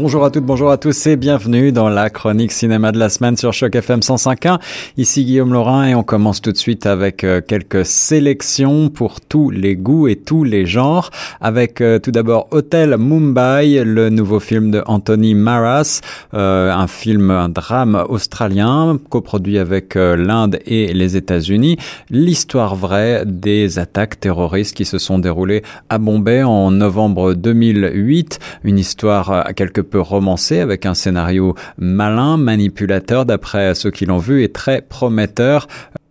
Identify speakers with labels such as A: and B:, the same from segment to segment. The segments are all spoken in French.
A: Bonjour à toutes, bonjour à tous et bienvenue dans la chronique cinéma de la semaine sur Choc FM 105.1. Ici Guillaume Laurin et on commence tout de suite avec euh, quelques sélections pour tous les goûts et tous les genres. Avec euh, tout d'abord Hotel Mumbai, le nouveau film de Anthony Maras, euh, un film, un drame australien coproduit avec l'Inde et les États-Unis. L'histoire vraie des attaques terroristes qui se sont déroulées à Bombay en novembre 2008. Une histoire à quelque peu romancé avec un scénario malin, manipulateur d'après ceux qui l'ont vu et très prometteur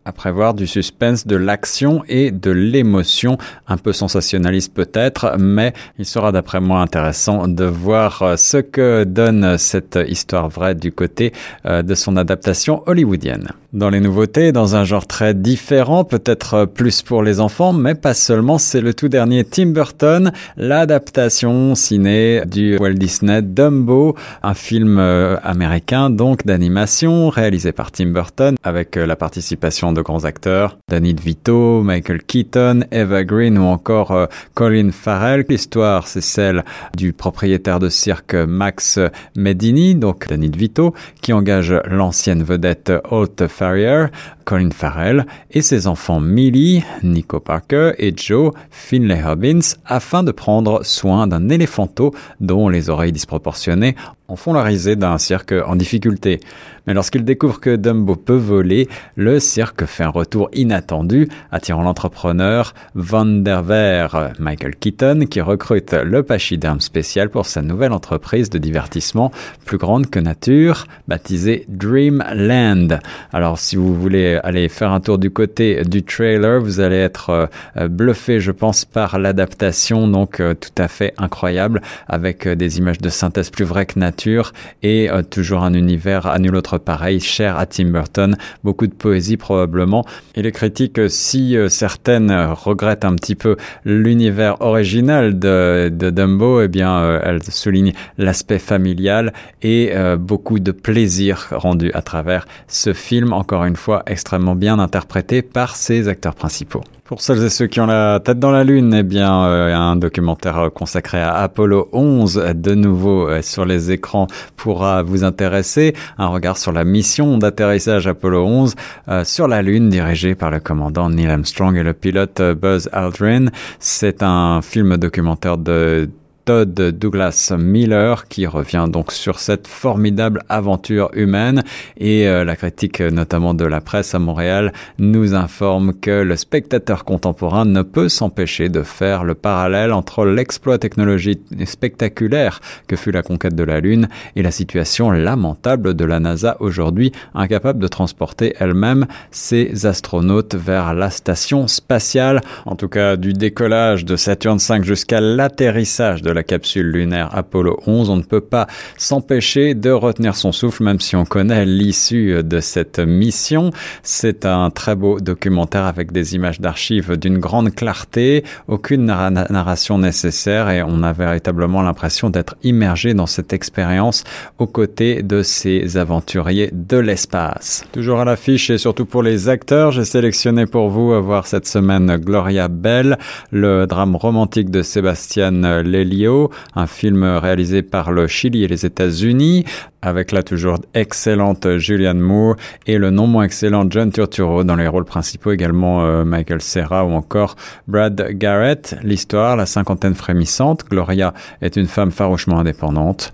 A: à prévoir du suspense, de l'action et de l'émotion, un peu sensationnaliste peut-être, mais il sera d'après moi intéressant de voir ce que donne cette histoire vraie du côté euh, de son adaptation hollywoodienne. Dans les nouveautés, dans un genre très différent, peut-être plus pour les enfants, mais pas seulement, c'est le tout dernier Tim Burton, l'adaptation ciné du Walt Disney Dumbo, un film euh, américain donc d'animation réalisé par Tim Burton avec euh, la participation grands acteurs, Danny DeVito, Michael Keaton, Eva Green ou encore euh, Colin Farrell. L'histoire, c'est celle du propriétaire de cirque Max Medini, donc Danny DeVito, qui engage l'ancienne vedette Holt Farrier, Colin Farrell et ses enfants Millie, Nico Parker et Joe Finlay Robbins afin de prendre soin d'un éléphanto dont les oreilles disproportionnées en font la risée d'un cirque en difficulté. Mais lorsqu'il découvre que Dumbo peut voler, le cirque fait un retour inattendu, attirant l'entrepreneur Van der Veer, Michael Keaton, qui recrute le pachyderme spécial pour sa nouvelle entreprise de divertissement plus grande que nature, baptisée Dreamland. Alors si vous voulez aller faire un tour du côté du trailer, vous allez être euh, bluffé, je pense, par l'adaptation, donc euh, tout à fait incroyable, avec euh, des images de synthèse plus vraies que nature et toujours un univers à nul autre pareil, cher à Tim Burton, beaucoup de poésie probablement. Et les critiques, si certaines regrettent un petit peu l'univers original de, de Dumbo, eh bien, elles soulignent l'aspect familial et beaucoup de plaisir rendu à travers ce film, encore une fois extrêmement bien interprété par ses acteurs principaux. Pour celles et ceux qui ont la tête dans la lune, eh bien, euh, un documentaire consacré à Apollo 11, de nouveau euh, sur les écrans, pourra vous intéresser. Un regard sur la mission d'atterrissage Apollo 11 euh, sur la lune, dirigé par le commandant Neil Armstrong et le pilote Buzz Aldrin. C'est un film documentaire de Todd Douglas Miller qui revient donc sur cette formidable aventure humaine et euh, la critique notamment de la presse à Montréal nous informe que le spectateur contemporain ne peut s'empêcher de faire le parallèle entre l'exploit technologique spectaculaire que fut la conquête de la Lune et la situation lamentable de la NASA aujourd'hui incapable de transporter elle-même ses astronautes vers la station spatiale. En tout cas, du décollage de Saturne V jusqu'à l'atterrissage de la capsule lunaire Apollo 11, on ne peut pas s'empêcher de retenir son souffle, même si on connaît l'issue de cette mission. C'est un très beau documentaire avec des images d'archives d'une grande clarté, aucune narration nécessaire et on a véritablement l'impression d'être immergé dans cette expérience aux côtés de ces aventuriers de l'espace. Toujours à l'affiche et surtout pour les acteurs, j'ai sélectionné pour vous à voir cette semaine Gloria Bell, le drame romantique de Sébastien Lelio un film réalisé par le Chili et les États-Unis, avec la toujours excellente Julianne Moore et le non moins excellent John Turturro dans les rôles principaux également euh, Michael Serra ou encore Brad Garrett. L'histoire, la cinquantaine frémissante, Gloria est une femme farouchement indépendante.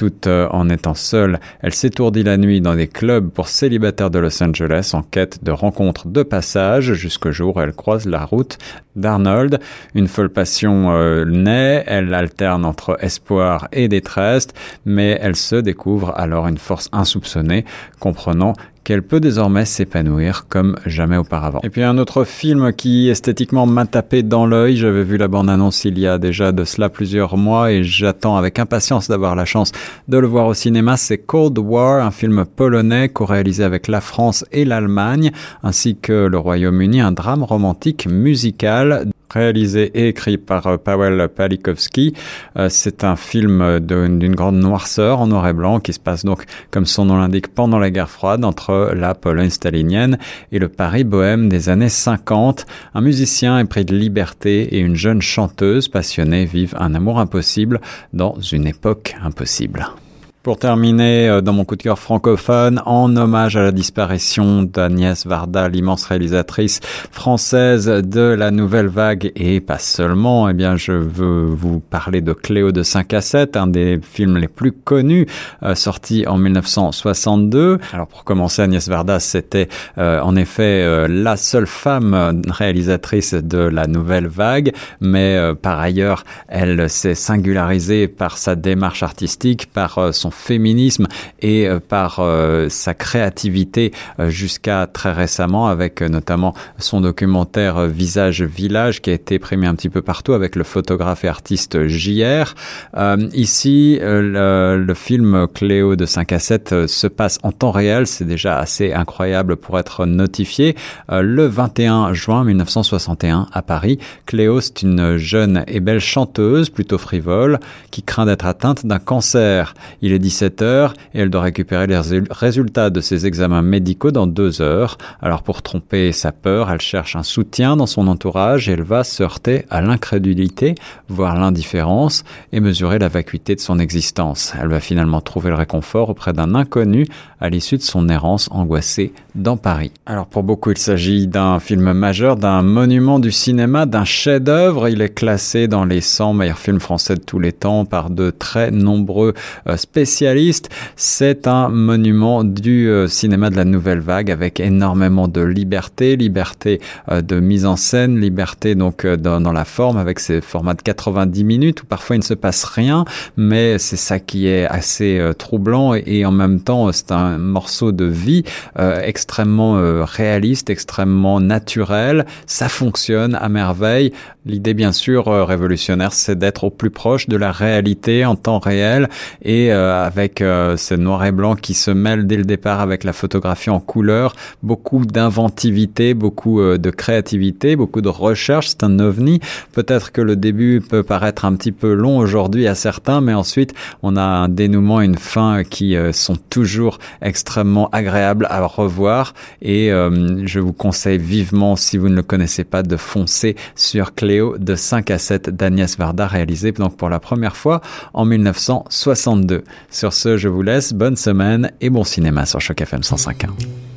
A: Tout euh, en étant seule, elle s'étourdit la nuit dans des clubs pour célibataires de Los Angeles en quête de rencontres de passage jusqu'au jour où elle croise la route d'Arnold. Une folle passion euh, naît, elle alterne entre espoir et détresse, mais elle se découvre alors une force insoupçonnée, comprenant qu'elle peut désormais s'épanouir comme jamais auparavant. Et puis un autre film qui esthétiquement m'a tapé dans l'œil, j'avais vu la bande-annonce il y a déjà de cela plusieurs mois et j'attends avec impatience d'avoir la chance de le voir au cinéma, c'est Cold War, un film polonais co-réalisé avec la France et l'Allemagne, ainsi que le Royaume-Uni, un drame romantique musical réalisé et écrit par euh, Paweł Palikowski. Euh, c'est un film d'une grande noirceur en noir et blanc qui se passe donc, comme son nom l'indique, pendant la guerre froide entre la Pologne stalinienne et le Paris bohème des années 50. Un musicien épris de liberté et une jeune chanteuse passionnée vivent un amour impossible dans une époque impossible. Pour terminer, euh, dans mon coup de cœur francophone, en hommage à la disparition d'Agnès Varda, l'immense réalisatrice française de la nouvelle vague, et pas seulement, eh bien, je veux vous parler de Cléo de 5 à 7, un des films les plus connus, euh, sorti en 1962. Alors, pour commencer, Agnès Varda, c'était euh, en effet la seule femme réalisatrice de la nouvelle vague, mais par ailleurs, elle s'est singularisée par sa démarche artistique, par son féminisme et euh, par euh, sa créativité euh, jusqu'à très récemment avec notamment son documentaire Visage Village qui a été primé un petit peu partout avec le photographe et artiste JR. ici, le, film Cléo de 5 à 7 se passe en temps réel, c'est déjà assez incroyable pour être notifié. le 21 juin 1961 à Paris, Cléo c'est une jeune et belle chanteuse plutôt frivole qui craint d'être atteinte d'un cancer. Il est 17 heures et elle doit récupérer les résultats de ses examens médicaux dans deux heures. Alors pour tromper sa peur, elle cherche un soutien dans son entourage et elle va se heurter à l'incrédulité, voire l'indifférence et mesurer la vacuité de son existence. Elle va finalement trouver le réconfort auprès d'un inconnu à l'issue de son errance angoissée dans Paris. Alors pour beaucoup, il s'agit d'un film majeur, d'un monument du cinéma, d'un chef-d'œuvre. Il est classé dans les 100 meilleurs films français de tous les temps par de très nombreux euh, C'est un monument du euh, cinéma de la nouvelle vague avec énormément de liberté, liberté euh, de mise en scène, liberté donc dans, dans, la forme avec ses formats de 90 minutes où parfois il ne se passe rien, mais c'est ça qui est assez troublant et, en même temps c'est un morceau de vie extrêmement euh, réaliste, extrêmement naturel. Ça fonctionne à merveille. L'idée, bien sûr, euh, révolutionnaire, c'est d'être au plus proche de la réalité en temps réel et euh, avec ce noir et blanc qui se mêle dès le départ avec la photographie en couleur, beaucoup d'inventivité, beaucoup de créativité, beaucoup de recherche. C'est un ovni. Peut-être que le début peut paraître un petit peu long aujourd'hui à certains, mais ensuite on a un dénouement, une fin qui sont toujours extrêmement agréables à revoir et euh, je vous conseille vivement, si vous ne le connaissez pas, de foncer sur Cléo de 5 à 7 d'Agnès Varda, réalisé donc pour la première fois en 1962. Sur ce, je vous laisse, bonne semaine et bon cinéma sur Choc FM 105.1.